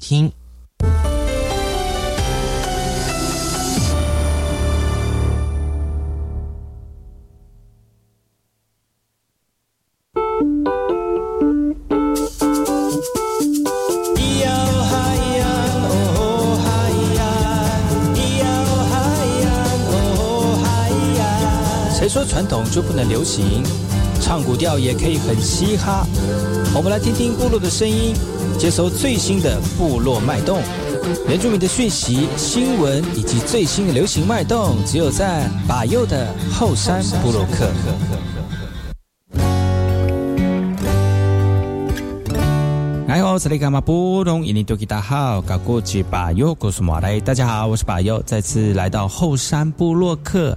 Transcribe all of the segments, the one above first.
听。谁说传统就不能流行？唱古调也可以很嘻哈。我们来听听部落的声音，接收最新的部落脉动、原住民的讯息、新闻以及最新的流行脉动，只有在把右的后山部落克。哎呦，这里干嘛不懂？印尼多吉大好，搞过去把右，告诉马来，大家好，我是把右，再次来到后山部落克。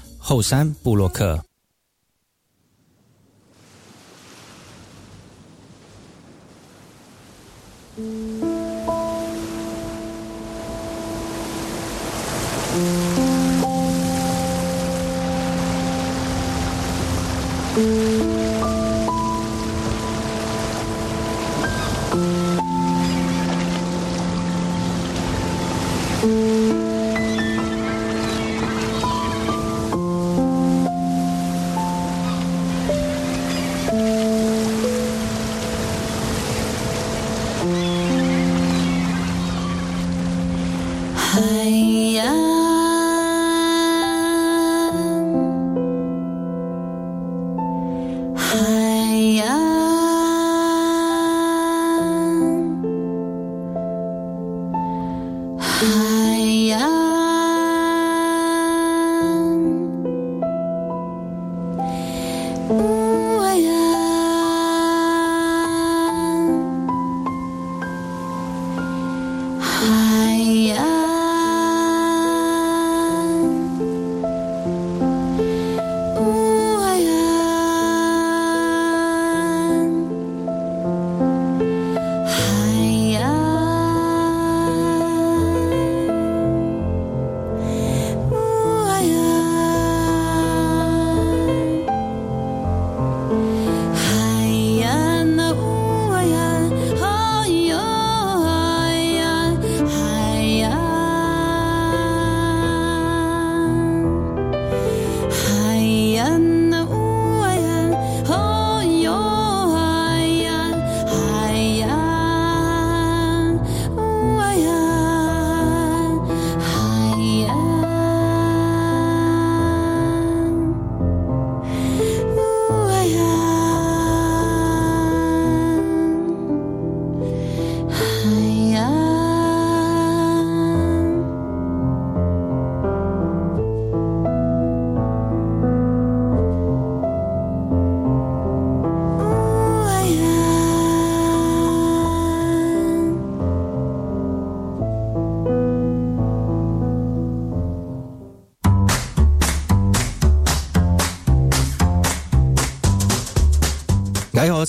后山布洛克。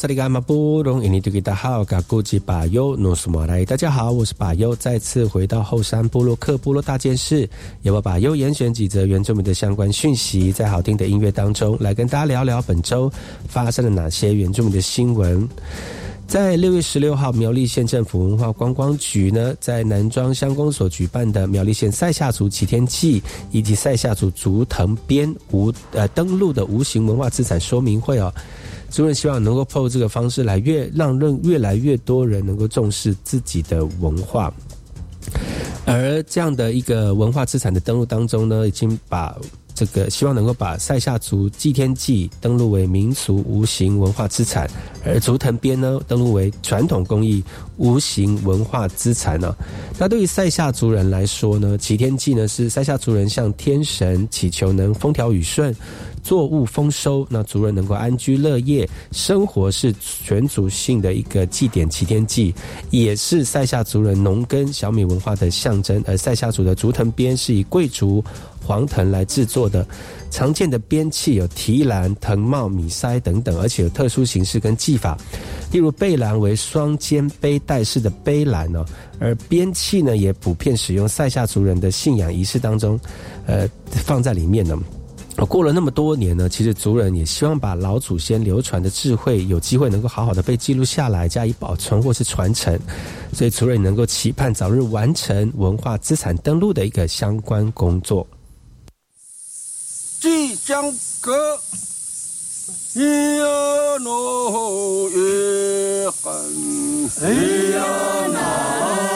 萨利嘎马布隆，印尼多吉达好，嘎古吉巴尤努苏马来。大家好，我是巴尤，再次回到后山部落克部落大件事，由我巴尤严选几则原住民的相关讯息，在好听的音乐当中来跟大家聊聊本周发生了哪些原住民的新闻。在六月十六号，苗栗县政府文化观光局呢，在南庄乡公所举办的苗栗县塞夏族祈天祭以及塞夏族竹藤编无呃登录的无形文化资产说明会哦。主任希望能够透过这个方式来越让人越来越多人能够重视自己的文化，而这样的一个文化资产的登录当中呢，已经把这个希望能够把塞夏族祭天祭登录为民俗无形文化资产，而竹藤编呢登录为传统工艺无形文化资产呢。那对于塞夏族人来说呢，祈天祭呢是塞夏族人向天神祈求能风调雨顺。作物丰收，那族人能够安居乐业，生活是全族性的一个祭典祈天祭，也是塞夏族人农耕小米文化的象征。而塞夏族的竹藤编是以贵族黄藤来制作的，常见的编器有提篮、藤帽、米筛等等，而且有特殊形式跟技法，例如背篮为双肩背带式的背篮哦，而编器呢也普遍使用塞夏族人的信仰仪式当中，呃，放在里面呢。过了那么多年呢，其实族人也希望把老祖先流传的智慧，有机会能够好好的被记录下来，加以保存或是传承。所以族人能够期盼早日完成文化资产登录的一个相关工作。即将歌，咿呀诺耶汉，咿呀那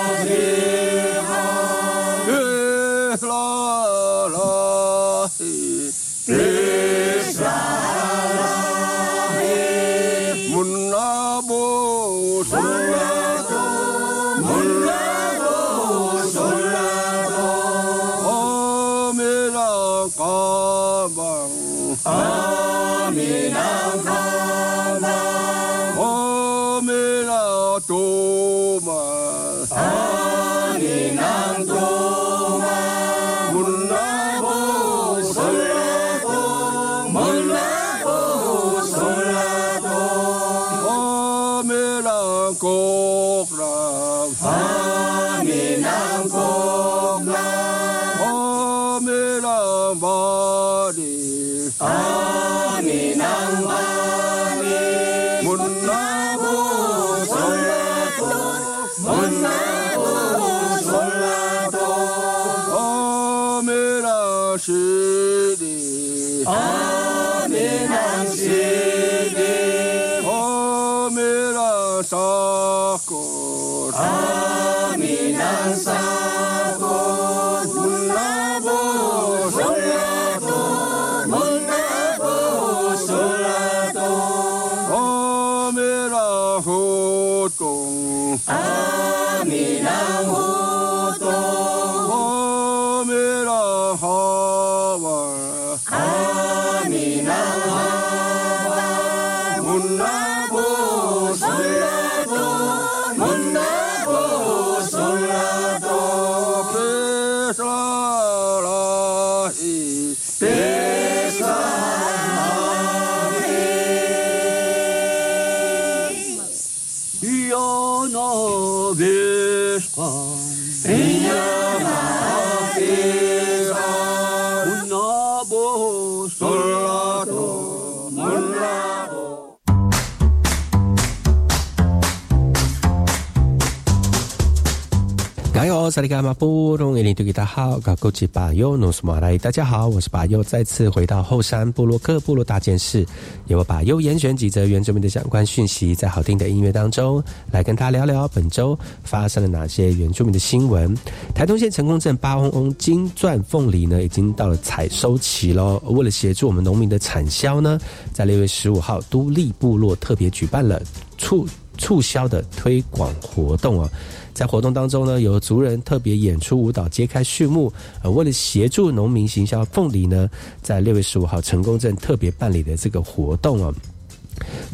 萨利嘎马布隆伊尼杜吉达好，嘎古吉巴尤努斯马来，大家好，我是巴尤，再次回到后山部落克部落大件事，由我巴尤严选几则原住民的相关讯息，在好听的音乐当中来跟他聊聊本周发生了哪些原住民的新闻。台东县成功镇八翁翁金钻凤梨呢，已经到了采收期喽。为了协助我们农民的产销呢，在六月十五号，都立部落特别举办了促促销的推广活动啊。在活动当中呢，有族人特别演出舞蹈揭开序幕。呃，为了协助农民行销凤梨呢，在六月十五号成功镇特别办理的这个活动啊。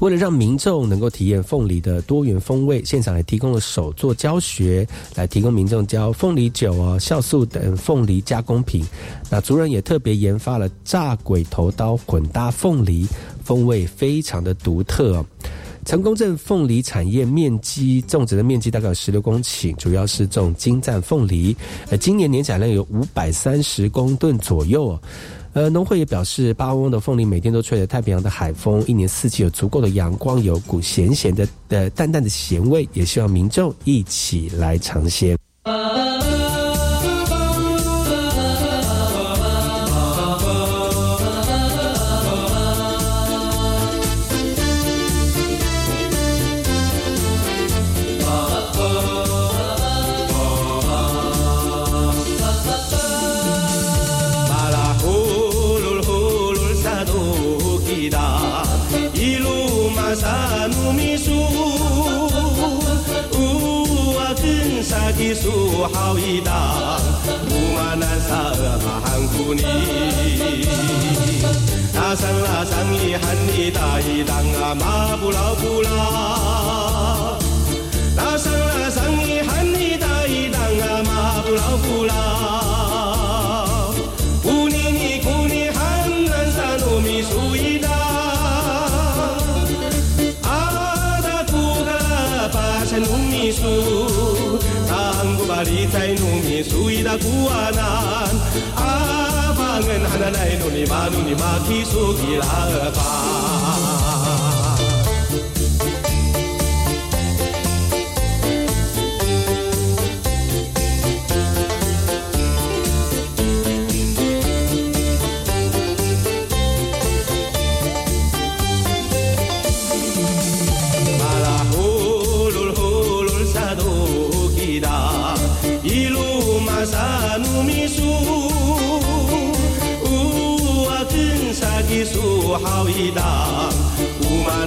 为了让民众能够体验凤梨的多元风味，现场也提供了手作教学，来提供民众教凤梨酒啊、酵素等凤梨加工品。那族人也特别研发了炸鬼头刀混搭凤梨，风味非常的独特。成功镇凤梨产业面积种植的面积大概有十六公顷，主要是种金赞凤梨。呃，今年年产量有五百三十公吨左右。呃，农会也表示，巴翁的凤梨每天都吹着太平洋的海风，一年四季有足够的阳光，有股咸咸的、的淡淡的咸味，也希望民众一起来尝鲜。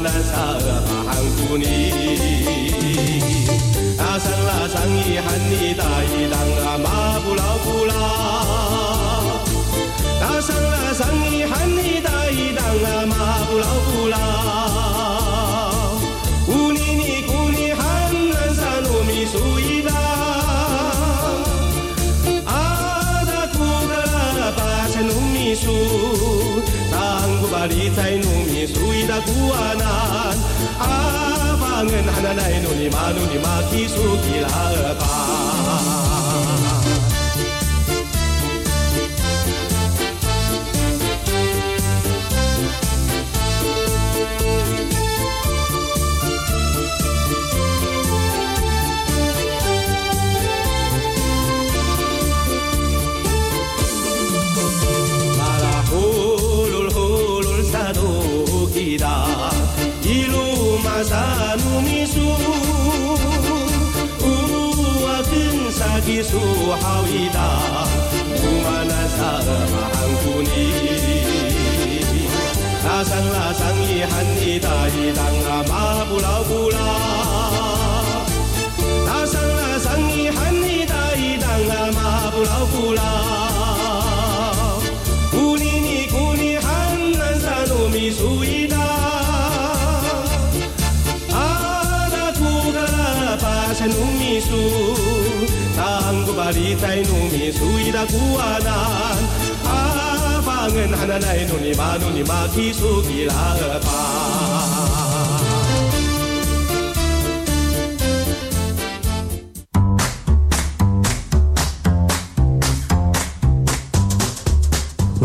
乌马南沙哈汉古尼，拉桑拉桑伊汉尼大 방은 하나 나의 논이 마누니 마키수길 하바 拉桑拉桑伊汉尼大一档啊马布劳布拉，拉桑拉桑伊汉尼大一档啊马布劳布拉，乌尼尼古尼汉南沙努米苏伊达，阿达图嘎巴山努米苏。 땅은 하나나의 논이 만원이 막히 속이라 봐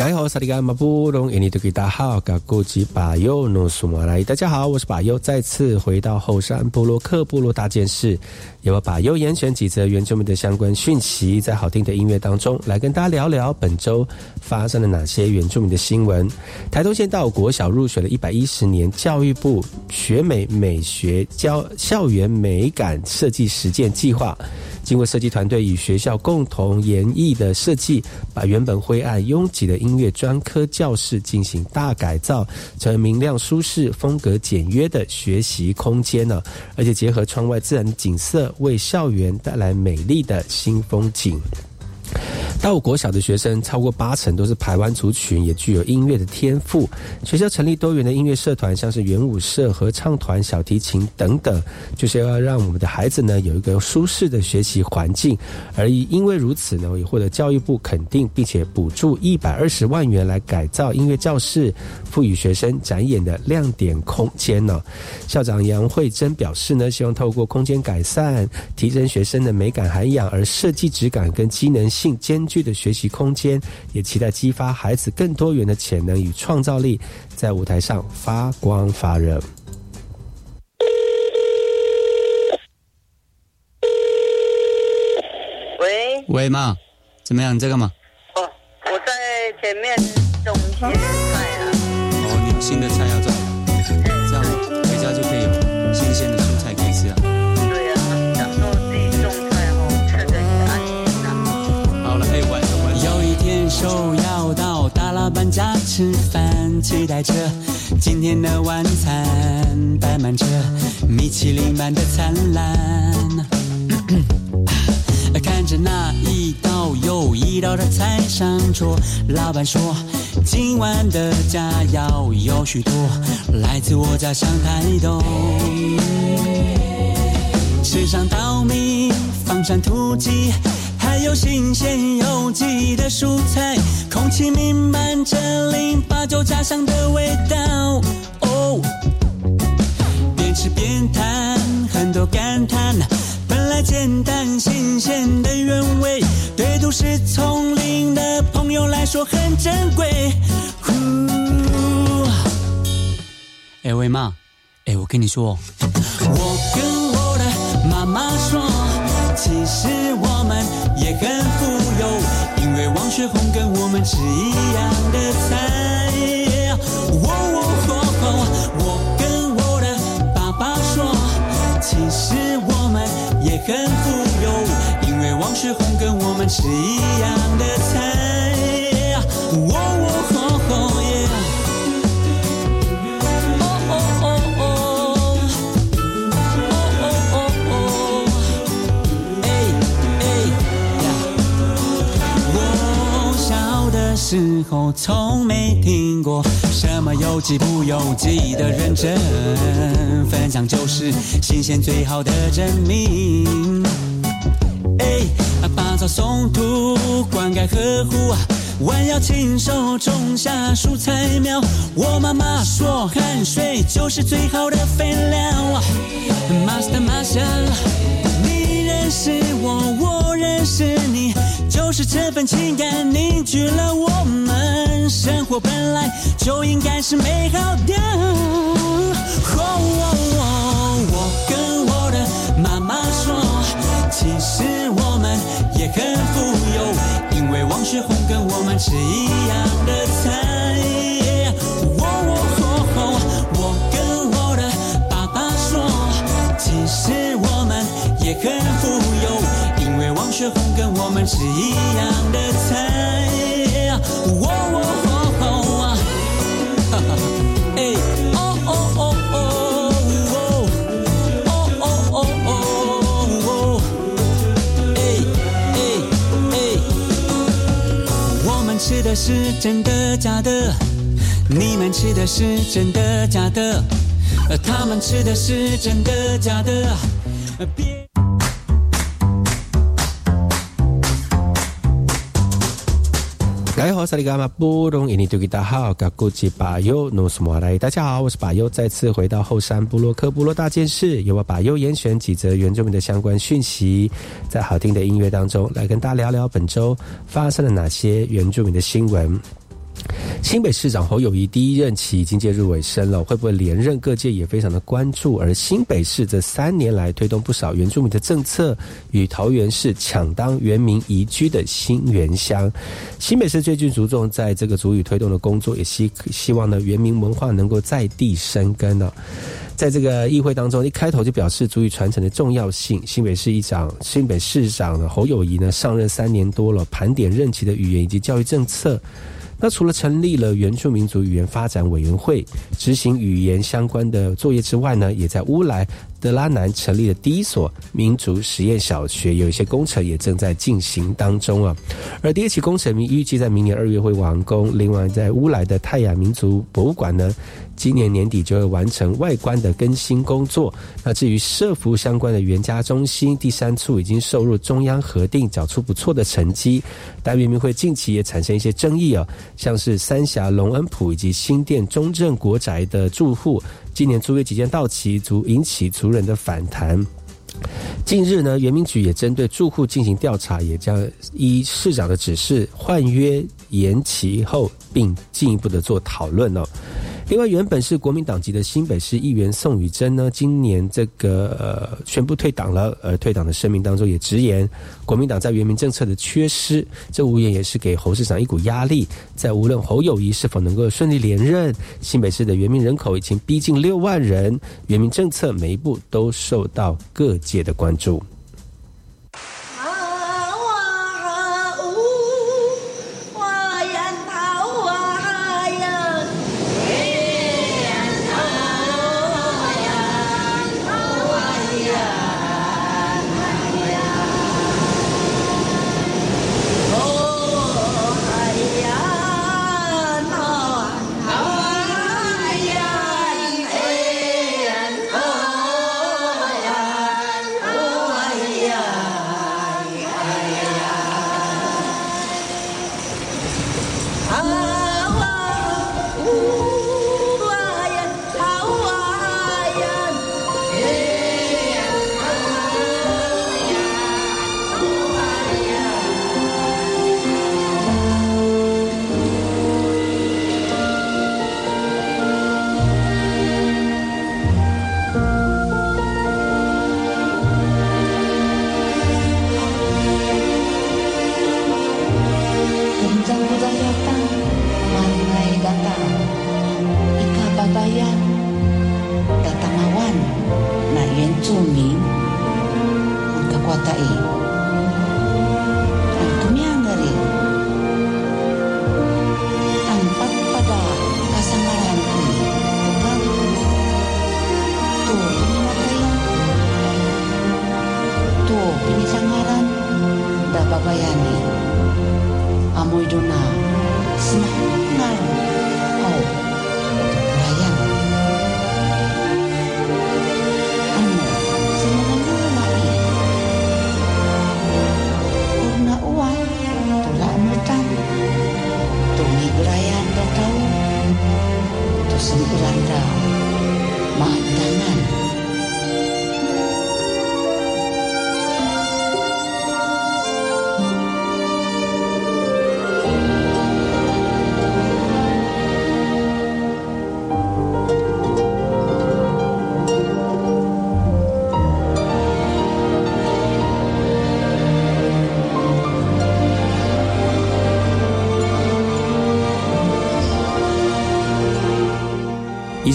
来好，萨利甘马布隆，印尼多吉大号，噶古吉巴尤诺苏马来。大家好，我是巴尤，再次回到后山部落克部落大件事，由我巴尤严选几则原住民的相关讯息，在好听的音乐当中，来跟大家聊聊本周发生了哪些原住民的新闻。台东县到国小入学了一百一十年，教育部学美美学教校园美感设计实践计划。经过设计团队与学校共同研议的设计，把原本灰暗拥挤的音音乐专科教室进行大改造，成为明亮舒适、风格简约的学习空间呢。而且结合窗外自然景色，为校园带来美丽的新风景。到国小的学生超过八成都是台湾族群，也具有音乐的天赋。学校成立多元的音乐社团，像是圆舞社、合唱团、小提琴等等，就是要让我们的孩子呢有一个舒适的学习环境。而因为如此呢，也获得教育部肯定，并且补助一百二十万元来改造音乐教室，赋予学生展演的亮点空间呢。校长杨慧珍表示呢，希望透过空间改善，提升学生的美感涵养，而设计质感跟机能性兼具的学习空间，也期待激发孩子更多元的潜能与创造力，在舞台上发光发热。喂喂，妈，怎么样？你在干嘛？哦，我在前面种一些菜啊。哦，你有新的菜家吃饭，期待着今天的晚餐，摆满着米其林般的灿烂。看着那一道又一道的菜上桌，老板说今晚的佳肴有许多，来自我家乡台东。吃上稻米，放上土鸡，还有新鲜有机的蔬菜，空气弥漫着零八九家乡的味道。哦，边吃边谈，很多感叹。本来简单新鲜的原味，对都市丛林的朋友来说很珍贵。呼，哎喂妈，哎我跟你说，我跟我的妈妈说，其实很富有，因为王雪红跟我们吃一样的菜。哦哦哦，我跟我的爸爸说，其实我们也很富有，因为王雪红跟我们吃一样的菜。时候从没听过什么有机不有机的认真，分享就是新鲜最好的证明。哎，拔草松土，灌溉呵护，弯腰亲手种下蔬菜苗。我妈妈说，汗水就是最好的肥料。Master Master，你认识我，我认识你，就是这份情感凝聚了我们。生活本来就应该是美好的。哦哦哦，我跟我的妈妈说。其实我们也很富有，因为王雪红跟我们吃一样的菜。哦哦哦，我跟我的爸爸说，其实我们也很富有，因为王雪红跟我们吃一样的菜。哦哦 哦，哈哈，哎，哦哦哦哦，哦哦哦哦。我们吃的是真的假的？你们吃的是真的假的？他们吃的是真的假的？别。大家好，萨利伽玛布隆伊尼图吉达好，嘎古吉巴尤努斯莫来。大家好，我是巴尤，再次回到后山部落克部落大件事，由我巴尤严选几则原住民的相关讯息，在好听的音乐当中来跟大家聊聊本周发生了哪些原住民的新闻。新北市长侯友谊第一任期已经介入尾声了，会不会连任？各界也非常的关注。而新北市这三年来推动不少原住民的政策，与桃园市抢当原民宜居的新原乡。新北市最近着重在这个族语推动的工作，也希希望呢原民文化能够在地生根呢。在这个议会当中，一开头就表示足语传承的重要性。新北市议长、新北市长呢侯友谊呢上任三年多了，盘点任期的语言以及教育政策。那除了成立了原住民族语言发展委员会执行语言相关的作业之外呢，也在乌来德拉南成立的第一所民族实验小学，有一些工程也正在进行当中啊。而第二期工程预计在明年二月会完工。另外，在乌来的泰雅民族博物馆呢，今年年底就会完成外观的更新工作。那至于社服相关的原家中心第三处已经受入中央核定，找出不错的成绩。但明明会近期也产生一些争议啊，像是三峡龙恩普以及新店中正国宅的住户，今年租约即将到期，足引起族人的反弹。近日呢，原民局也针对住户进行调查，也将依市长的指示换约延期后，并进一步的做讨论哦。另外，原本是国民党籍的新北市议员宋宇珍呢，今年这个呃宣布退党了。而退党的声明当中也直言，国民党在原民政策的缺失，这无疑也是给侯市长一股压力。在无论侯友谊是否能够顺利连任，新北市的原民人口已经逼近六万人，原民政策每一步都受到各界的关注。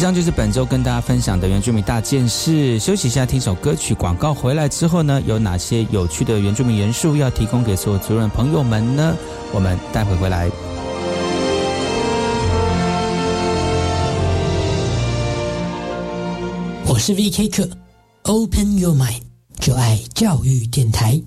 上就是本周跟大家分享的原住民大件事。休息一下，听首歌曲。广告回来之后呢，有哪些有趣的原住民元素要提供给所有族人朋友们呢？我们待会回来。我是 V.K. 课，Open Your Mind，就爱教育电台。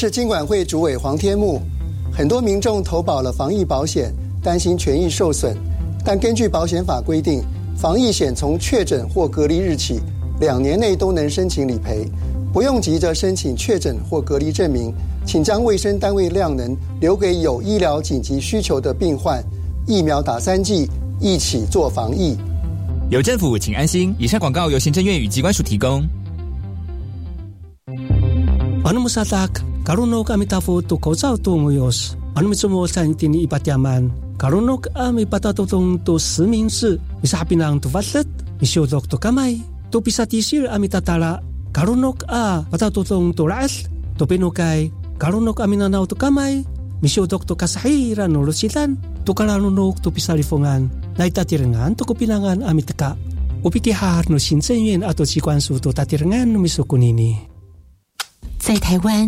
是金管会主委黄天木，很多民众投保了防疫保险，担心权益受损。但根据保险法规定，防疫险从确诊或隔离日起两年内都能申请理赔，不用急着申请确诊或隔离证明，请将卫生单位量能留给有医疗紧急需求的病患。疫苗打三剂，一起做防疫。有政府，请安心。以上广告由行政院与机关署提供。Karunok kami tafu tu kau zau tu nguyos. Anu mitsumo san tini ipatyaman. Karunok ami patatutong tu semin si. Misapinang tu vatlet. Misiodok tu kamay. Tu pisatisir ami tatala Karunok a patatutong tulas to pinukay karunok aminanaw to kamay misyodok to kasahiran no lusitan to kalanunok to pisalifongan na itatirengan to kupinangan amitaka upikihar no sinsenyen ato sikwansu to tatirengan no misukunini 在台湾，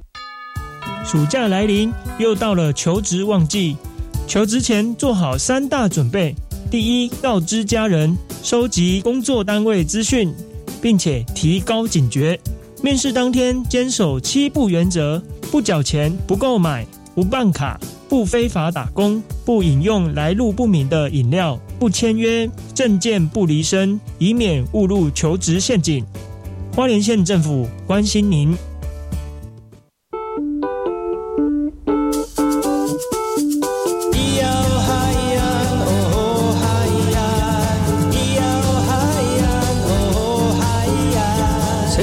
暑假来临，又到了求职旺季。求职前做好三大准备：第一，告知家人，收集工作单位资讯，并且提高警觉。面试当天坚守七不原则：不缴钱、不购买、不办卡、不非法打工、不饮用来路不明的饮料、不签约、证件不离身，以免误入求职陷阱。花莲县政府关心您。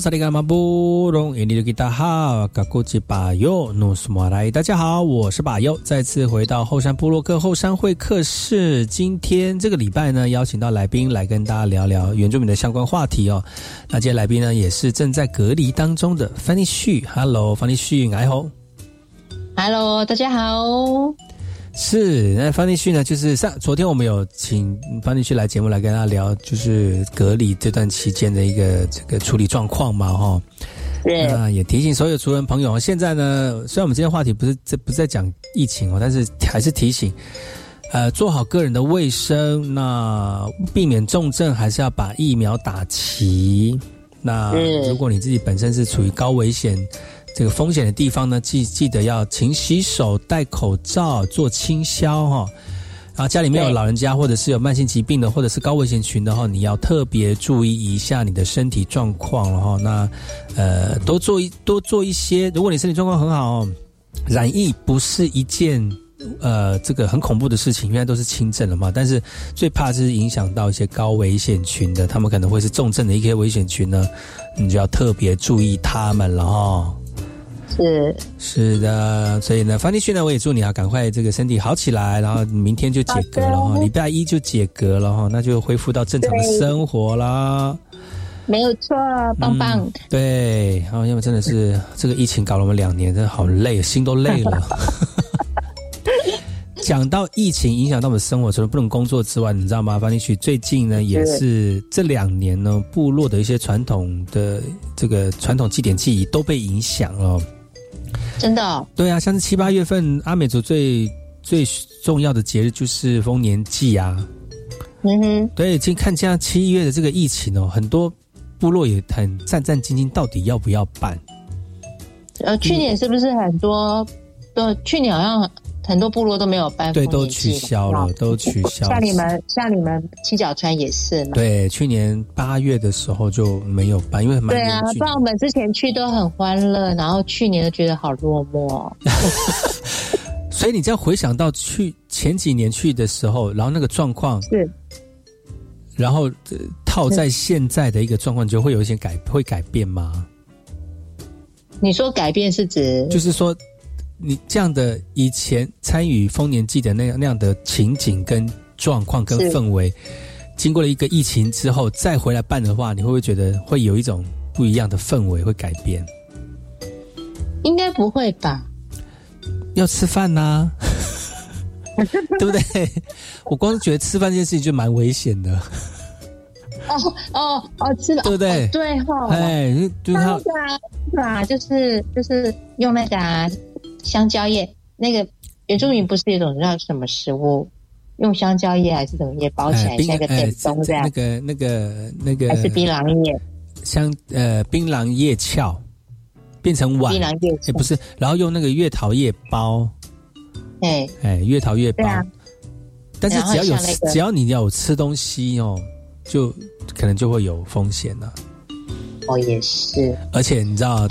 萨利嘎马布隆，印尼的吉他哈，嘎古吉巴尤努斯马来，大家好，我是巴尤，再次回到后山部落克后山会客室。今天这个礼拜呢，邀请到来宾来跟大家聊聊原住民的相关话题哦。那今天来宾呢，也是正在隔离当中的范尼旭，Hello，范尼旭，哎吼，Hello，大家好。是，那方立旭呢？就是上昨天我们有请方立旭来节目来跟大家聊，就是隔离这段期间的一个这个处理状况嘛，哈。对。那也提醒所有族人朋友，现在呢，虽然我们今天话题不是这不是在讲疫情哦，但是还是提醒，呃，做好个人的卫生，那避免重症，还是要把疫苗打齐。那如果你自己本身是处于高危险。这个风险的地方呢，记记得要勤洗手、戴口罩、做清消哈。然后家里面有老人家，或者是有慢性疾病的，或者是高危险群的话，你要特别注意一下你的身体状况了哈。那呃，多做一多做一些。如果你身体状况很好，染疫不是一件呃这个很恐怖的事情，因为都是轻症了嘛。但是最怕是影响到一些高危险群的，他们可能会是重症的一些危险群呢，你就要特别注意他们了哈。是是的，所以呢，方立旭呢，我也祝你啊，赶快这个身体好起来，然后明天就解隔了哈，礼拜一就解隔了哈，那就恢复到正常的生活啦。没有错，棒棒。对，然后因为真的是这个疫情搞了我们两年，真的好累，心都累了。讲到疫情影响到我们生活，除了不能工作之外，你知道吗？方立旭最近呢，也是这两年呢，部落的一些传统的这个传统祭典记忆都被影响了。真的，对啊，像是七八月份阿美族最最重要的节日就是丰年祭啊。嗯哼，对，其实看这样七月的这个疫情哦，很多部落也很战战兢兢，到底要不要办？呃，去年是不是很多？呃，去年好像很多部落都没有办，对，都取消了，都取消了。像你们，像你们七角川也是嘛？对，去年八月的时候就没有办，因为蛮对啊，不然我们之前去都很欢乐，然后去年就觉得好落寞。所以你这样回想到去前几年去的时候，然后那个状况是，然后套在现在的一个状况，就会有一些改会改变吗？你说改变是指，就是说。你这样的以前参与丰年祭的那样那样的情景跟状况跟氛围，经过了一个疫情之后再回来办的话，你会不会觉得会有一种不一样的氛围会改变？应该不会吧？要吃饭呐，对不对？我光是觉得吃饭这件事情就蛮危险的。哦哦哦，吃了对不对？对哈，哎，就是他啊，就是就是用那个。香蕉叶，那个原住民不是一种叫什么食物？用香蕉叶还是什么叶包起来，冰像一个哎电钟这样那，个那个那个还是槟榔叶？像呃槟榔叶鞘变成碗，槟榔叶哎不是，然后用那个月桃叶包，哎，哎月桃叶包，啊，但是只要有那个只要你有吃东西哦，就可能就会有风险了。哦也是，而且你知道，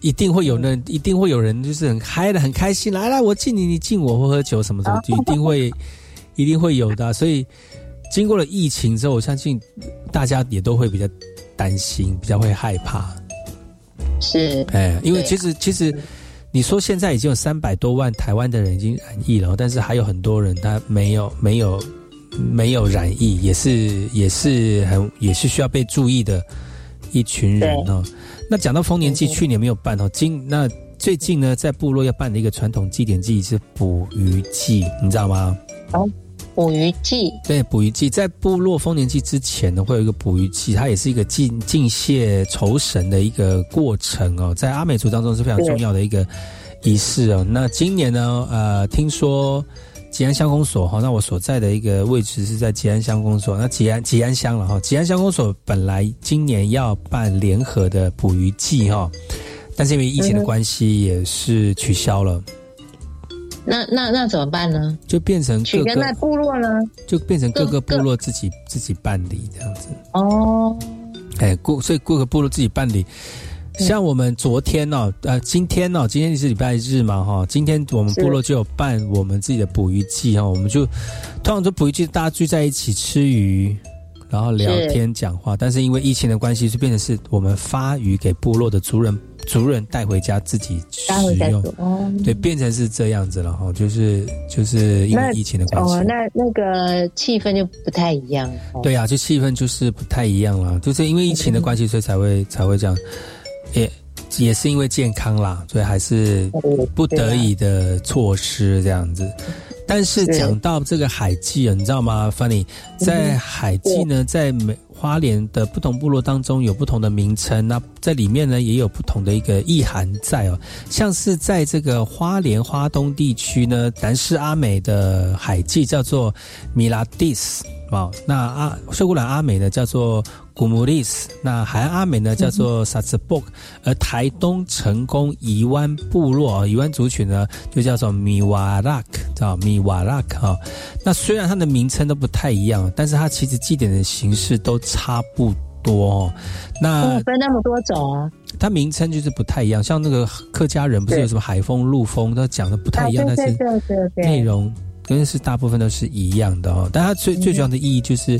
一定会有人，一定会有人就是很嗨的，很开心，来来，我敬你，你敬我，或喝酒什么什么，就一定会，一定会有的啊。所以经过了疫情之后，我相信大家也都会比较担心，比较会害怕。是，哎，因为其实其实你说现在已经有三百多万台湾的人已经染疫了，但是还有很多人他没有没有没有染疫，也是也是很也是需要被注意的一群人哦。那讲到丰年祭，去年没有办哦，今那最近呢，在部落要办的一个传统祭典祭是捕鱼祭，你知道吗？哦捕鱼祭，对，捕鱼祭在部落丰年祭之前呢，会有一个捕鱼祭，它也是一个敬敬谢酬神的一个过程哦，在阿美族当中是非常重要的一个仪式哦。那今年呢，呃，听说吉安乡公所哈，那我所在的一个位置是在吉安乡公所，那吉安吉安乡了哈，吉安乡公所本来今年要办联合的捕鱼季哈，但是因为疫情的关系，也是取消了，那那那怎么办呢？就变成各取跟在个部落呢？就变成各个部落自己自己办理这样子。哦，哎，各所以各个部落自己办理。像我们昨天哦，呃，今天哦，今天是礼拜日嘛，哈，今天我们部落就有办我们自己的捕鱼季哈，我们就通常说捕鱼季大家聚在一起吃鱼，然后聊天讲话，但是因为疫情的关系，就变成是我们发鱼给部落的族人，族人带回家自己待会再使用，哦。对，变成是这样子了哈，就是就是因为疫情的关系。哦，那那个气氛就不太一样。哦、对啊，就气氛就是不太一样了，就是因为疫情的关系，所以才会才会这样，也也是因为健康啦，所以还是不得已的措施这样子。但是是讲到这个海祭啊，你知道吗，Funny，在海祭呢，在美花莲的不同部落当中有不同的名称，那在里面呢也有不同的一个意涵在哦。像是在这个花莲花东地区呢，南势阿美的海祭叫做米拉蒂斯哦，那阿秀姑兰阿美呢叫做古姆利斯，那海岸阿美呢叫做萨兹布，而台东成功宜湾部落宜湾族群呢就叫做米瓦拉克，知道米瓦拉克哈。那虽然它的名称都不太一样，但是它其实祭典的形式都差不多哦。那哦，分那么多种啊，它名称就是不太一样，像那个客家人不是有什么海风、陆风，都讲的不太一样，啊、但是内容跟是大部分都是一样的哦。但它最最主要的意义就是。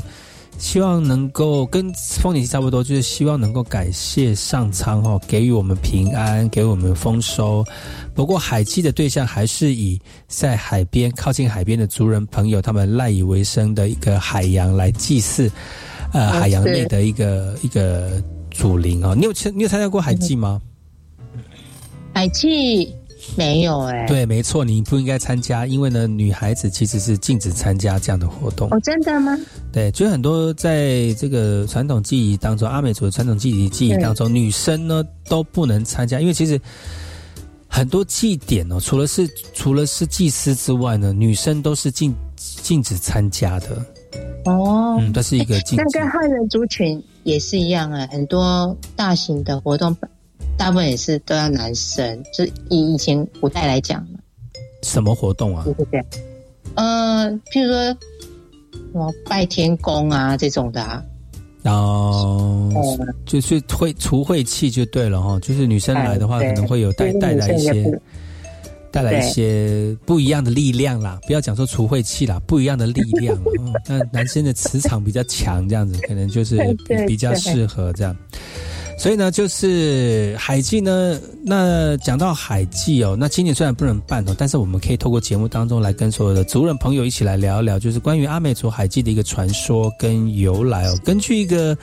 希望能够跟丰年祭差不多，就是希望能够感谢上苍哦，给予我们平安，给我们丰收。不过海祭的对象还是以在海边靠近海边的族人朋友，他们赖以为生的一个海洋来祭祀，呃，海洋内的一个一个祖灵哦。你有参你有参加过海祭吗？海祭没有哎、对，没错，你不应该参加，因为呢，女孩子其实是禁止参加这样的活动。哦，真的吗？对，就很多在这个传统记忆当中，阿美族的传统记忆记忆当中，女生呢都不能参加，因为其实很多祭典哦，除了是除了是祭司之外呢，女生都是禁禁止参加的。哦，嗯，这是一个禁忌。那跟汉人族群也是一样啊，很多大型的活动，大部分也是都要男生，就是以以前古代来讲嘛，什么活动啊？就是这样？呃，譬如说什么拜天公啊这种的啊，然后哦就是会除晦气就对了哈，就是女生来的话，可能会有带带来一些带来一些不一样的力量啦，不要讲说除晦气啦，不一样的力量啦。嗯，那男生的磁场比较强，这样子可能就是比比较适合这样。所以呢，就是海祭呢。那讲到海祭哦，那今年虽然不能办哦，但是我们可以透过节目当中来跟所有的族人朋友一起来聊一聊，就是关于阿美族海祭的一个传说跟由来哦。根据一个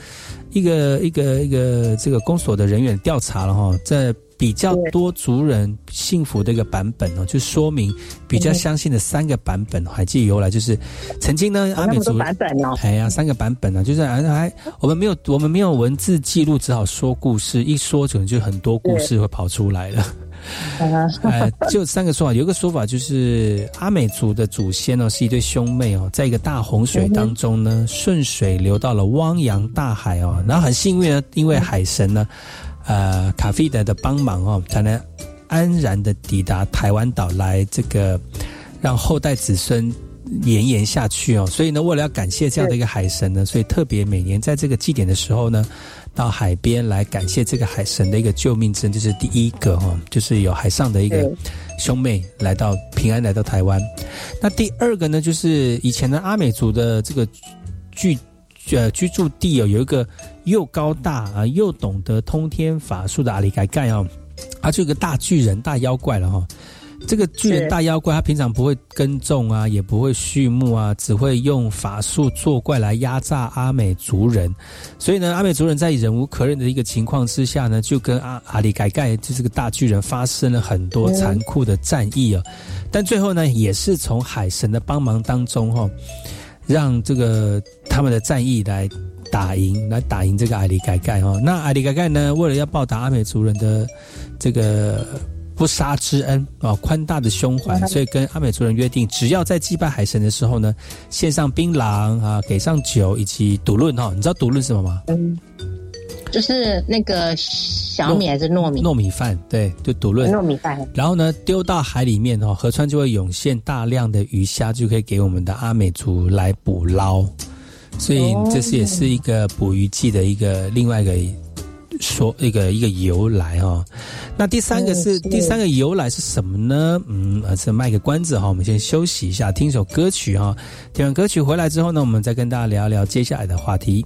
一个一个一个这个公所的人员调查了哈，在比较多族人幸福的一个版本哦，就说明比较相信的三个版本海祭由来，就是曾经呢阿美族版本哦，哎呀，三个版本呢、啊，就是还还我们没有我们没有文字记录，只好说故事，一说可能就很多故事会跑出来了。呃，就三个说法，有一个说法就是阿美族的祖先呢是一对兄妹哦，在一个大洪水当中呢，顺水流到了汪洋大海哦，然后很幸运呢，因为海神呢，呃，卡菲德的帮忙哦，才能安然的抵达台湾岛来这个让后代子孙。延延下去哦，所以呢，为了要感谢这样的一个海神呢，所以特别每年在这个祭典的时候呢，到海边来感谢这个海神的一个救命之恩，这是第一个哈，就是有海上的一个兄妹来到平安来到台湾。那第二个呢，就是以前的阿美族的这个居呃居住地哦，有一个又高大啊又懂得通天法术的阿里盖盖哦，他就一个大巨人大妖怪了哈。这个巨人大妖怪，他平常不会耕种啊，也不会畜牧啊，只会用法术作怪来压榨阿美族人。所以呢，阿美族人在忍无可忍的一个情况之下呢，就跟阿阿里盖盖就是个大巨人发生了很多残酷的战役啊。但最后呢，也是从海神的帮忙当中哈，让这个他们的战役来打赢，来打赢这个阿里盖盖哈。那阿里盖盖呢，为了要报答阿美族人的这个。不杀之恩啊，宽大的胸怀，所以跟阿美族人约定，只要在祭拜海神的时候呢，献上槟榔啊，给上酒以及赌论哈。你知道赌论什么吗？嗯，就是那个小米还是糯米？糯米饭，对，就赌论糯米饭。然后呢，丢到海里面哦，河川就会涌现大量的鱼虾，就可以给我们的阿美族来捕捞。所以这是也是一个捕鱼季的一个另外一个。说一个一个由来哈，那第三个是第三个由来是什么呢？嗯，是卖个关子哈，我们先休息一下，听首歌曲哈。听完歌曲回来之后呢，我们再跟大家聊一聊接下来的话题。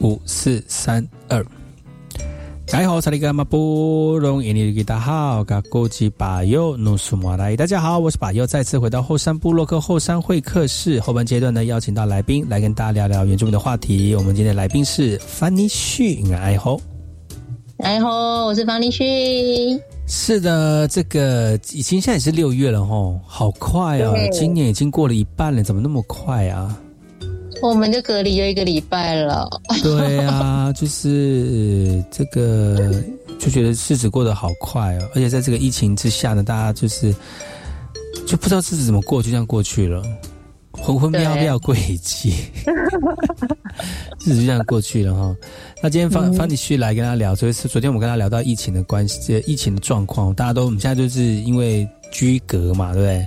五四三二，大家好，萨利格马布隆印尼吉达好，噶古吉巴尤努苏马来，大家好，我是巴尤，再次回到后山部落克后山会客室，后半阶段呢，邀请到来宾来跟大家聊聊原住民的话题。我们今天来宾是范尼旭，爱好，爱吼，我是范尼旭。是的，这个已经现在也是六月了吼，好快啊！今年已经过了一半了，怎么那么快啊？我们就隔离有一个礼拜了。对啊，就是这个，就觉得日子过得好快哦，而且在这个疫情之下呢，大家就是就不知道日子怎么过，就这样过去了，魂魂飘飘过一季，日子就这样过去了哈。那今天方方你旭来跟他聊，所以是昨天我们跟他聊到疫情的关系，疫情的状况，大家都我们现在就是因为居隔嘛，对不对？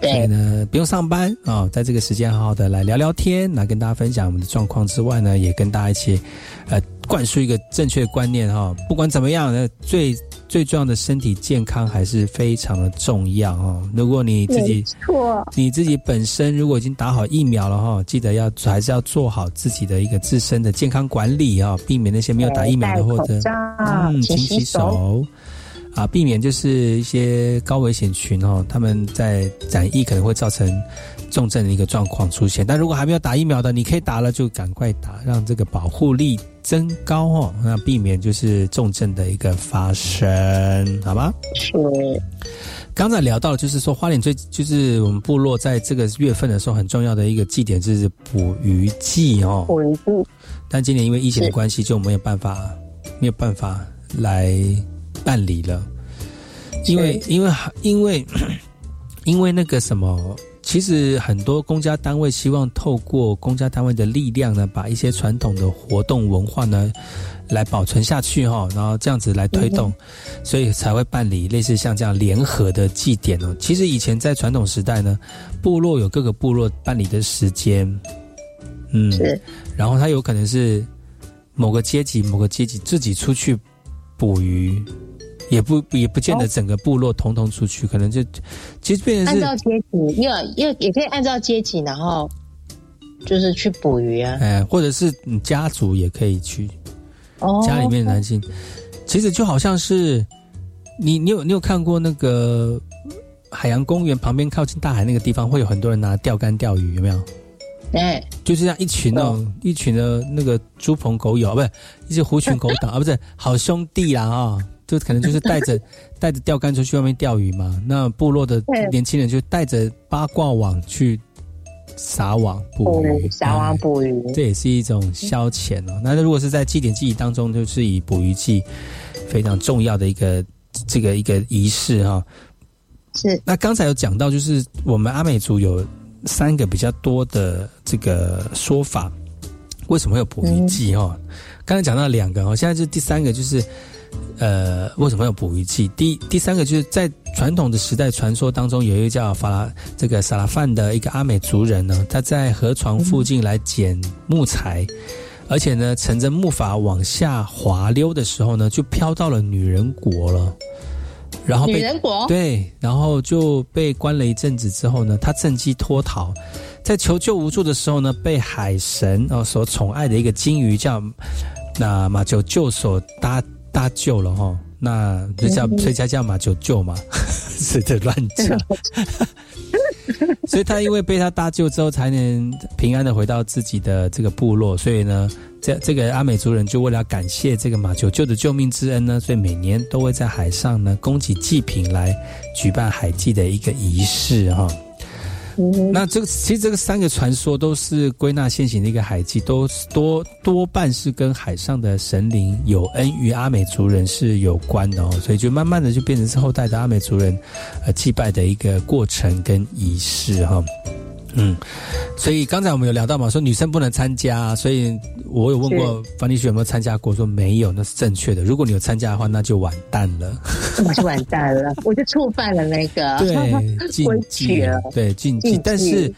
所以呢，不用上班啊，在这个时间好好的来聊聊天，来跟大家分享我们的状况之外呢，也跟大家一起，呃，灌输一个正确的观念哈。不管怎么样，呢，最最重要的身体健康还是非常的重要哈。如果你自己错，你自己本身如果已经打好疫苗了哈，记得要还是要做好自己的一个自身的健康管理啊，避免那些没有打疫苗的或者嗯，勤洗手。啊，避免就是一些高危险群哦，他们在染疫可能会造成重症的一个状况出现。但如果还没有打疫苗的，你可以打了就赶快打，让这个保护力增高哦，那避免就是重症的一个发生，好吗？是。刚才聊到，就是说花莲最就是我们部落在这个月份的时候很重要的一个祭典，就是捕鱼祭哦。捕鱼祭。但今年因为疫情的关系，就没有办法，没有办法来办理了。因为因为因为 因为那个什么，其实很多公家单位希望透过公家单位的力量呢，把一些传统的活动文化呢。来保存下去哈，然后这样子来推动，所以才会办理类似像这样联合的祭典哦。其实以前在传统时代呢，部落有各个部落办理的时间，嗯，然后他有可能是某个阶级某个阶级自己出去捕鱼，也不也不见得整个部落统统出去，可能就其实变成是按照阶级，又又也可以按照阶级，然后就是去捕鱼啊，哎，或者是你家族也可以去。哦家里面的男性，其实就好像是你，你有你有看过那个海洋公园旁边靠近大海那个地方，会有很多人拿钓竿钓鱼，有没有？哎，就是这样一群哦，一群的那个猪朋狗友，不是一些狐群狗党啊，不是好兄弟啦啊，就可能就是带着 带着钓竿出去外面钓鱼嘛。那部落的年轻人就带着八卦网去。撒网捕鱼，撒网捕鱼，这也是一种消遣哦。那如果是在祭典记忆当中，就是以捕鱼记非常重要的一个这个一个仪式哈。是。那刚才有讲到，就是我们阿美族有三个比较多的这个说法，为什么会有捕鱼记哈？刚才讲到两个哦，现在就第三个就是。呃，为什么要捕鱼记？第第三个就是在传统的时代传说当中，有一个叫法拉这个萨拉范的一个阿美族人呢，他在河床附近来捡木材，而且呢，乘着木筏往下滑溜的时候呢，就飘到了女人国了。然后女人国对，然后就被关了一阵子之后呢，他趁机脱逃，在求救无助的时候呢，被海神哦所宠爱的一个金鱼叫那马九救所搭。搭救了哈，那就叫所以才叫马九救嘛，是在乱讲。所以他因为被他搭救之后，才能平安的回到自己的这个部落。所以呢，这这个阿美族人就为了感谢这个马九救的救命之恩呢，所以每年都会在海上呢供给祭品来举办海祭的一个仪式哈。那这个其实这个三个传说都是归纳现行的一个海祭，都多多半是跟海上的神灵有恩于阿美族人是有关的哦，所以就慢慢的就变成是后代的阿美族人呃祭拜的一个过程跟仪式哈。嗯，所以刚才我们有聊到嘛，说女生不能参加，所以我有问过方丽雪有没有参加过，说没有，那是正确的。如果你有参加的话，那就完蛋了，我就完蛋了，我就触犯了那个对禁忌了，对禁忌。但是，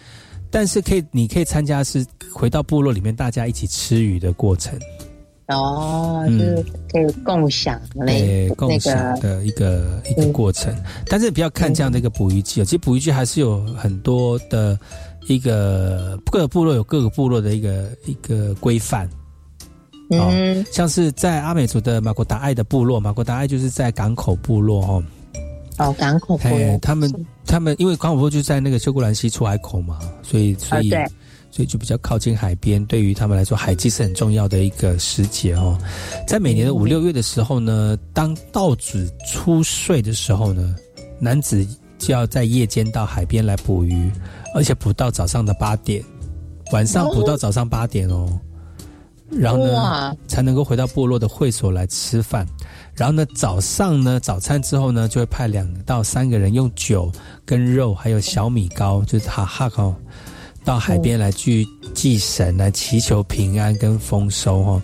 但是可以，你可以参加是回到部落里面，大家一起吃鱼的过程。哦，就是可以共享那共享的一个一个过程，但是不要看这样的一个捕鱼季哦，其实捕鱼季还是有很多的一个各个部落有各个部落的一个一个规范。嗯，像是在阿美族的马国达爱的部落，马国达爱就是在港口部落哦。哦，港口部落，他们他们因为港口部落就在那个秀姑兰溪出海口嘛，所以所以。所以就比较靠近海边，对于他们来说，海季是很重要的一个时节哦。在每年的五六月的时候呢，当稻子出穗的时候呢，男子就要在夜间到海边来捕鱼，而且捕到早上的八点，晚上捕到早上八点哦。然后呢，才能够回到部落的会所来吃饭。然后呢，早上呢，早餐之后呢，就会派两到三个人用酒跟肉，还有小米糕，就是哈哈哦。到海边来去祭神，来祈求平安跟丰收哈。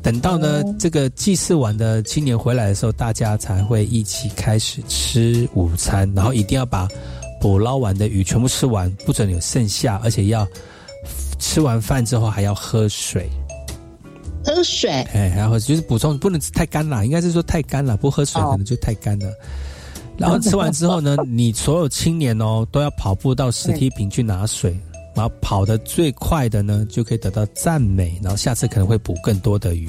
等到呢这个祭祀完的青年回来的时候，大家才会一起开始吃午餐，然后一定要把捕捞完的鱼全部吃完，不准有剩下，而且要吃完饭之后还要喝水。喝水，哎，然后就是补充，不能太干了，应该是说太干了，不喝水可能就太干了。然后吃完之后呢，你所有青年哦都要跑步到石梯坪去拿水。然后跑得最快的呢，就可以得到赞美，然后下次可能会捕更多的鱼。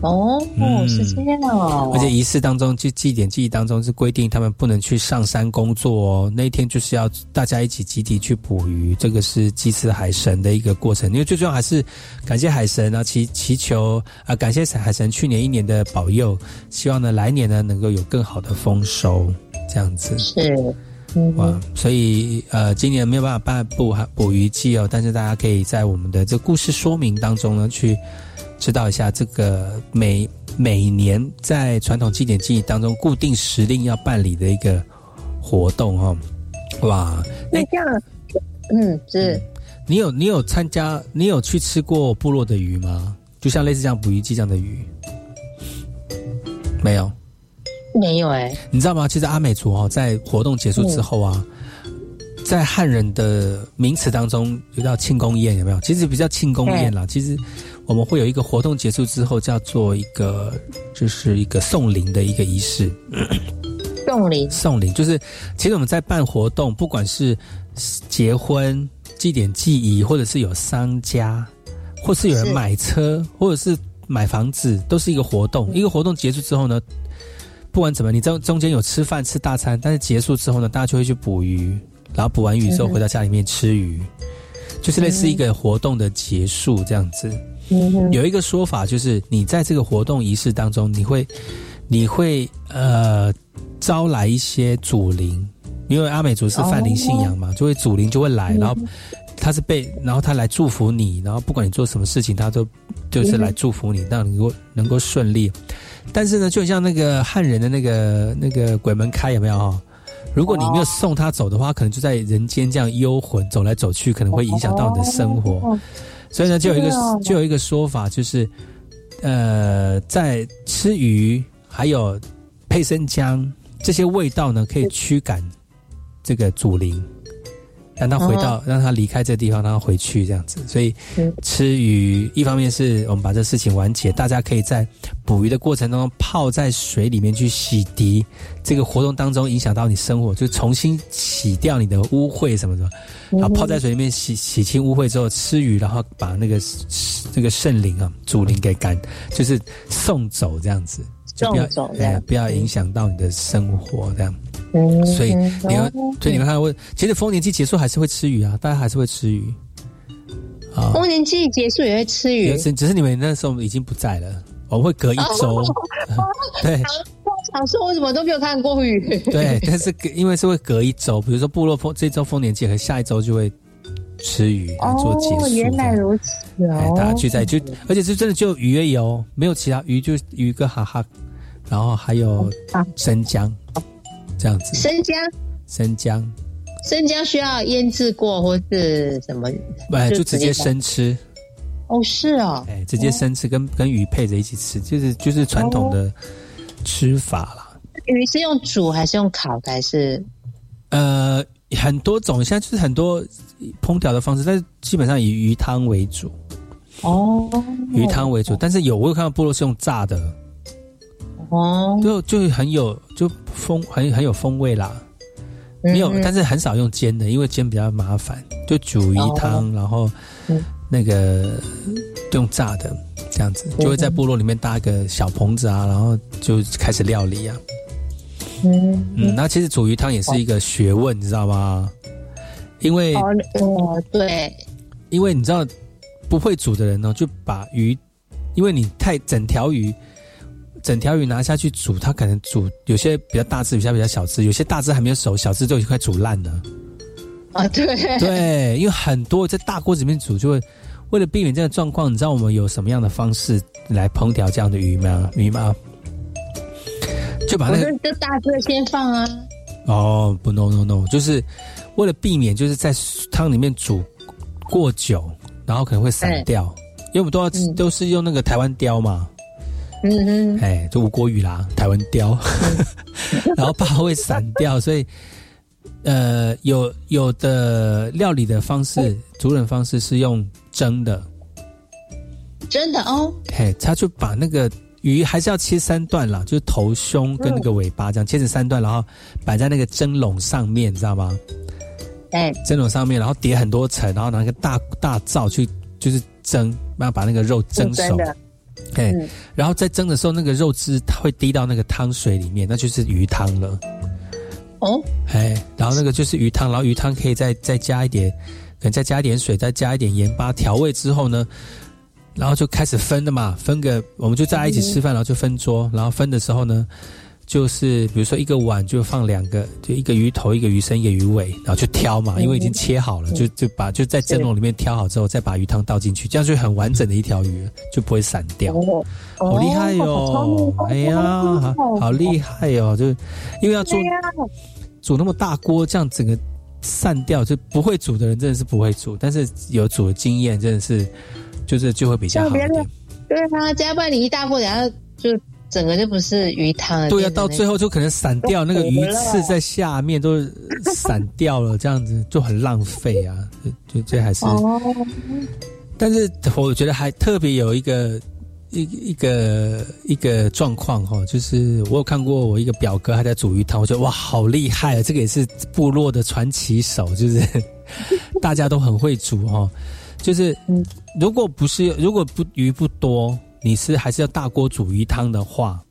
哦，嗯是这样哦。而且仪式当中，就祭典记忆当中是规定他们不能去上山工作哦。那一天就是要大家一起集体去捕鱼，这个是祭祀海神的一个过程。因为最重要还是感谢海神啊，祈祈求啊，感谢海神去年一年的保佑，希望呢来年呢能够有更好的丰收，这样子。是，嗯哇，所以呃，今年没有办法办捕捕鱼季哦，但是大家可以在我们的这故事说明当中呢，去知道一下这个每每年在传统祭典记忆当中固定时令要办理的一个活动哦。哇，那这样，嗯，是你有你有参加，你有去吃过部落的鱼吗？就像类似这样捕鱼季这样的鱼，没有。没有哎、你知道吗？其实阿美族哦，在活动结束之后啊，在汉人的名词当中有叫庆功宴，有没有？其实比较庆功宴啦。其实我们会有一个活动结束之后，叫做一个就是一个送灵的一个仪式。送灵，送灵就是，其实我们在办活动，不管是结婚、祭典、祭仪，或者是有商家，或是有人是买车，或者是买房子，都是一个活动。一个活动结束之后呢，不管怎么，你中中间有吃饭吃大餐，但是结束之后呢，大家就会去捕鱼，然后捕完鱼之后回到家里面吃鱼，就是类似一个活动的结束这样子。嗯，有一个说法就是，你在这个活动仪式当中，你会你会呃招来一些祖灵，因为阿美族是泛灵信仰嘛，就会祖灵就会来，然后他是被，然后他来祝福你，然后不管你做什么事情，他都就是来祝福你，让你能够能够顺利。但是呢，就像那个汉人的那个那个鬼门开有没有哈？如果你没有送他走的话，可能就在人间这样幽魂走来走去，可能会影响到你的生活。所以呢，就有一个就有一个说法，就是呃，在吃鱼还有配生姜这些味道呢，可以驱赶这个祖灵，让他回到、哦让他离开这个地方，让他回去这样子。所以嗯吃鱼，一方面是我们把这事情完结，大家可以在捕鱼的过程当中泡在水里面去洗涤这个活动当中影响到你生活，就重新洗掉你的污秽什么的，然后泡在水里面洗洗清污秽之后吃鱼，然后把那个那个圣灵啊主灵给赶，就是送走这样子，就不要走哎不要影响到你的生活这样。嗯所以你会哦，所以你们看到，其实丰年祭结束还是会吃鱼啊，大家还是会吃鱼。啊。丰年祭结束也会吃鱼。只，是只是你们那时候已经不在了，我们会隔一周，哦对。我想说，我怎么都没有看过鱼？对，但是因为是会隔一周，比如说部落丰这周丰年祭和下一周就会吃鱼来做结束哦，原来如此哎，哦，大家聚在就，而且是真的就鱼而已哦，没有其他鱼，就鱼跟哈哈，然后还有啊生姜，这样子，生姜，生姜，生姜需要腌制过或是什么？哎，就直接生吃，哦，是哦，哎，直接生吃，跟跟鱼配着一起吃，就是就是传统的吃法啦。鱼是用煮还是用烤的？还是？呃，很多种，现在就是很多烹调的方式，但是基本上以鱼汤为主，哦。鱼汤为主。但是有我有看到部落是用炸的，哦，就就很有就风很很有风味啦。没有，嗯但是很少用煎的，因为煎比较麻烦，就煮鱼汤，然后嗯。那个用炸的这样子，就会在部落里面搭一个小棚子啊，然后就开始料理啊。嗯嗯，那其实煮鱼汤也是一个学问，你知道吗？因为哦哦对，因为你知道不会煮的人呢，就把鱼，因为你太整条鱼，整条鱼拿下去煮，它可能煮有些比较大只，有些比较小只，有些大只还没有熟，小只就已经快煮烂了。啊对对，因为很多在大锅子里面煮，就会为了避免这个状况，你知道我们有什么样的方式来烹调这样的鱼吗？鱼吗？就把那个说这大只先放啊，哦，不，no no no，就是为了避免就是在汤里面煮过久，然后可能会散掉，因为我们都要、都是用那个台湾雕嘛，嗯嗯，哎，就无国语啦，台湾雕，然后怕会散掉，所以呃，有有的料理的方式，煮冷方式是用蒸的，蒸的哦，嘿，他就把那个鱼还是要切三段啦，就是头、胸跟那个尾巴这样切成三段，然后摆在那个蒸笼上面，你知道吗？哎，蒸笼上面，然后叠很多层，然后拿一个大大灶去就是蒸，然后把那个肉蒸熟。真。的，哎、嗯然后在蒸的时候，那个肉汁它会滴到那个汤水里面，那就是鱼汤了。哦，哎，然后那个就是鱼汤，然后鱼汤可以再再加一点，可能再加一点水，再加一点盐巴调味之后呢，然后就开始分了嘛，分个我们就大家一起吃饭，然后就分桌，然后分的时候呢，就是比如说一个碗就放两个，就一个鱼头、一个鱼身、一个鱼尾，然后去挑嘛，因为已经切好了，就就把就在蒸笼里面挑好之后，再把鱼汤倒进去，这样就很完整的一条鱼，就不会散掉。哦，好厉害哟、哎呀，好好厉害哟、就因为要做煮那么大锅，这样整个散掉，就不会煮的人真的是不会煮，但是有煮的经验真的是，就是就会比较好一点。对啊，加不然你一大锅，然后就整个就不是鱼汤了。对呀、到最后就可能散掉，那个鱼刺在下面都散掉了，这样子就很浪费啊。就就这还是，哦，但是我觉得还特别有一个一一个一个状况哈，就是我有看过我一个表哥还在煮鱼汤，我觉得哇好厉害啊！这个也是部落的传奇手，就是 大家都很会煮哈。就是如果不是如果不鱼不多，你是还是要大锅煮鱼汤的话，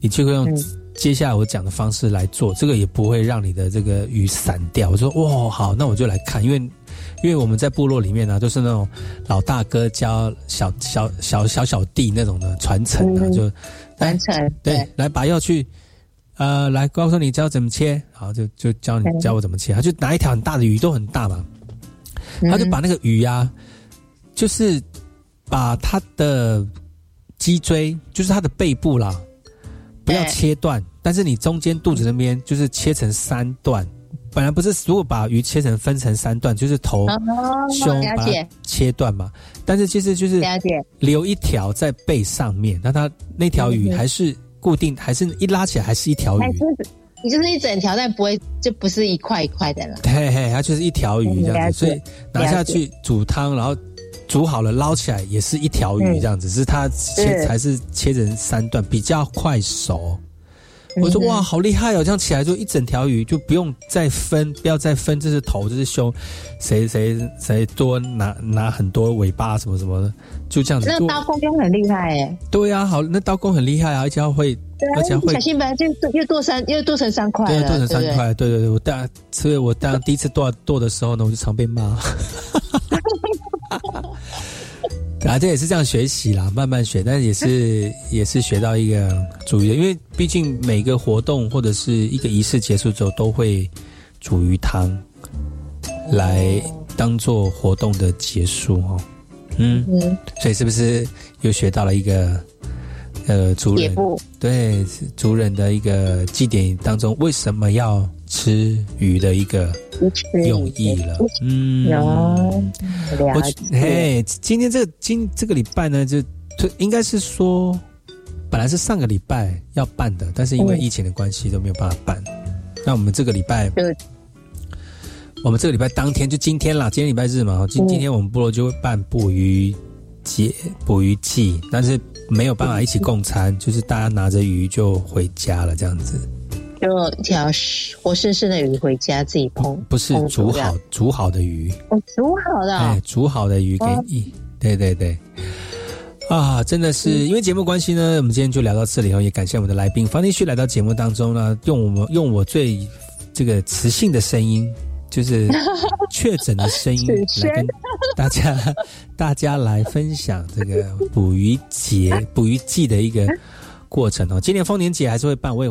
你就会用接下来我讲的方式来做，这个也不会让你的这个鱼散掉。我说哇好，那我就来看，因为因为我们在部落里面呢、都是那种老大哥教小小小小小弟那种的传承啊，就传承对，来把药去。呃，来告诉你教怎么切，好，就就教你教我怎么切。他就拿一条很大的鱼，都很大嘛，他就把那个鱼啊，就是把它的脊椎，就是它的背部啦，不要切断，但是你中间肚子那边就是切成三段。本来不是，如果把鱼切成分成三段，就是头、哦胸把它切断嘛。但是其实就是留一条在背上面，那它那条鱼嗯还是固定，还是一拉起来还是一条鱼。还是你就是一整条，但不会就不是一块一块的了。嘿嘿，它就是一条鱼这样子，所以拿下去煮汤，然后煮好了捞起来也是一条鱼这样子，只是它切是还是切成三段，比较快熟。我说哇，好厉害哦！这样起来就一整条鱼，就不用再分，不要再分，这是头，这是胸，谁谁谁多拿拿很多尾巴什么什么的，就这样子那。刀工又很厉害哎，对呀、好，那刀工很厉害啊，而且要会，而且要，会小心本来就又剁三又剁成三块对，了，剁成三块，对对对，我当所以我当第一次剁剁的时候呢，我就常被骂。啊，这也是这样学习啦，慢慢学，但也是 也是学到一个煮鱼，因为毕竟每个活动或者是一个仪式结束之后，都会煮鱼汤来当做活动的结束哦。嗯，嗯，所以是不是又学到了一个呃族人对是族人的一个祭典当中为什么要吃鱼的一个用意了？嗯，嘿，今天这个今这个礼拜呢，就就应该是说，本来是上个礼拜要办的，但是因为嗯疫情的关系都没有办法办。那我们这个礼拜我们这个礼拜当天就今天啦，今天礼拜日嘛，今嗯今天我们部落就会办捕鱼节、捕鱼季，但是没有办法一起共餐，就是大家拿着鱼就回家了，这样子。就一条活生生的鱼回家自己烹，不是煮好煮好的鱼，哦，煮好的哎哦，，煮好的鱼给哦。你，对对对。啊，真的是因为节目关系呢，我们今天就聊到这里哦，也感谢我们的来宾。方立旭来到节目当中呢，用我们用我最这个磁性的声音，就是 确诊的声音来跟大家 大家来分享这个捕鱼节捕鱼季的一个过程哦。今年丰年节还是会办，我也会。